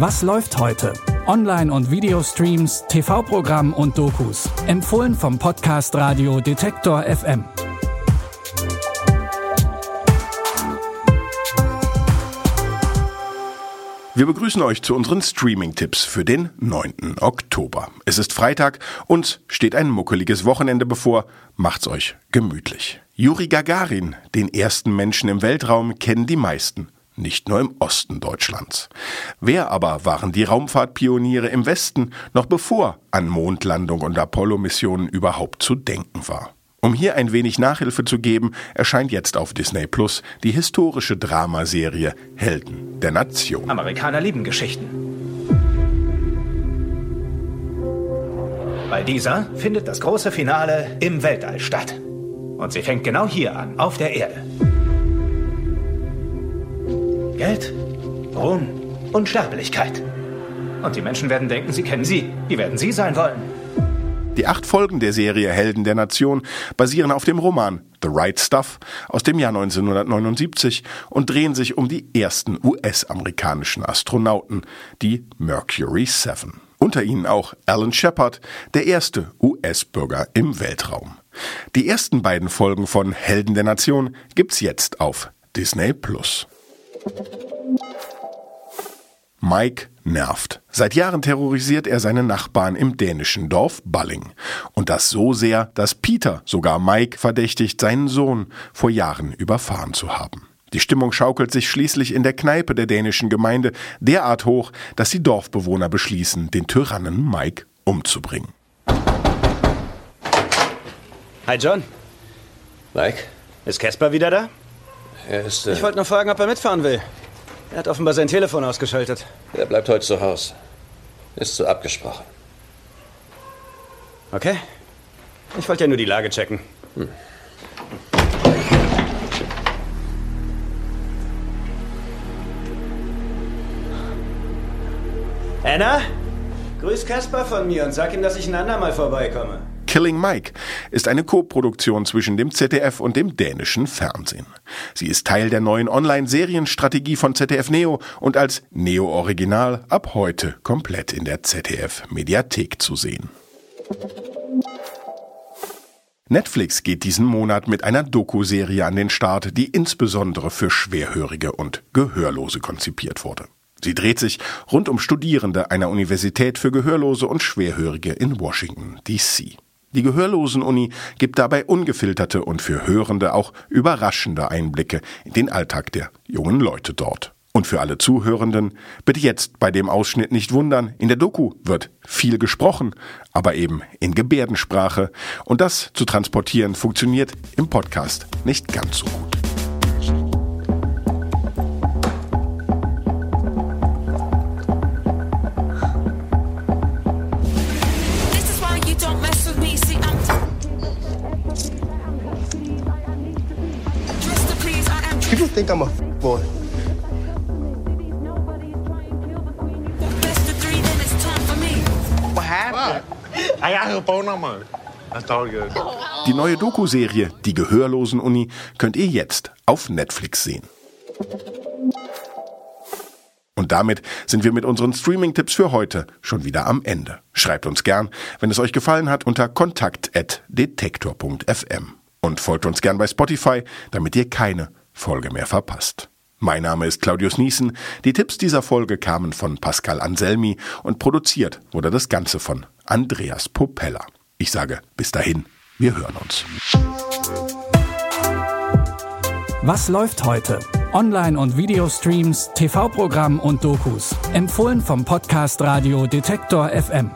Was läuft heute? Online- und Videostreams, TV-Programm und Dokus. Empfohlen vom Podcast Radio Detektor FM. Wir begrüßen euch zu unseren Streaming-Tipps für den 9. Oktober. Es ist Freitag, uns steht ein muckeliges Wochenende bevor. Macht's euch gemütlich. Juri Gagarin, den ersten Menschen im Weltraum, kennen die meisten nicht nur im Osten Deutschlands. Wer aber waren die Raumfahrtpioniere im Westen, noch bevor an Mondlandung und Apollo-Missionen überhaupt zu denken war? Um hier ein wenig Nachhilfe zu geben, erscheint jetzt auf Disney Plus die historische Dramaserie Helden der Nation. Amerikaner lieben Geschichten. Bei dieser findet das große Finale im Weltall statt. Und sie fängt genau hier an, auf der Erde. Geld, Ruhm, Unsterblichkeit. Und die Menschen werden denken, sie kennen sie. Die werden sie sein wollen. Die acht Folgen der Serie Helden der Nation basieren auf dem Roman The Right Stuff aus dem Jahr 1979 und drehen sich um die ersten US-amerikanischen Astronauten, die Mercury 7. Unter ihnen auch Alan Shepard, der erste US-Bürger im Weltraum. Die ersten beiden Folgen von Helden der Nation gibt's jetzt auf Disney Plus. Mike nervt. Seit Jahren terrorisiert er seine Nachbarn im dänischen Dorf Balling. Und das so sehr, dass Peter sogar Mike verdächtigt, seinen Sohn vor Jahren überfahren zu haben. Die Stimmung schaukelt sich schließlich in der Kneipe der dänischen Gemeinde derart hoch, dass die Dorfbewohner beschließen, den Tyrannen Mike umzubringen. Hi John. Mike? Ist Casper wieder da? Er ist. Äh, Ich wollte nur fragen, ob er mitfahren will. Er hat offenbar sein Telefon ausgeschaltet. er bleibt heute zu Hause. Ist so abgesprochen. Okay. Ich wollte ja nur die Lage checken. Anna? Grüß Caspar von mir und sag ihm, dass ich ein andermal vorbeikomme. Killing Mike ist eine Koproduktion zwischen dem ZDF und dem dänischen Fernsehen. Sie ist Teil der neuen Online-Serienstrategie von ZDF Neo und als Neo-Original ab heute komplett in der ZDF-Mediathek zu sehen. Netflix geht diesen Monat mit einer Doku-Serie an den Start, die insbesondere für Schwerhörige und Gehörlose konzipiert wurde. Sie dreht sich rund um Studierende einer Universität für Gehörlose und Schwerhörige in Washington, D.C. Die Gehörlosen-Uni gibt dabei ungefilterte und für Hörende auch überraschende Einblicke in den Alltag der jungen Leute dort. Und für alle Zuhörenden, bitte jetzt bei dem Ausschnitt nicht wundern, in der Doku wird viel gesprochen, aber eben in Gebärdensprache. Und das zu transportieren funktioniert im Podcast nicht ganz so gut. Think I'm a boy. best of three. Then it's time for me. What happened? I got her phone number. That's all good. Die neue Doku-Serie Die Gehörlosen-Uni könnt ihr jetzt auf Netflix sehen. Und damit sind wir mit unseren Streaming-Tipps für heute schon wieder am Ende. Schreibt uns gern, wenn es euch gefallen hat, unter kontakt.detektor.fm. Und folgt uns gern bei Spotify, damit ihr keine Folge mehr verpasst. Mein Name ist Claudius Niesen. Die Tipps dieser Folge kamen von Pascal Anselmi und produziert wurde das Ganze von Andreas Popella. Ich sage bis dahin, wir hören uns. Was läuft heute? Online- und Videostreams, TV-Programm und Dokus. Empfohlen vom Podcast Radio Detektor FM.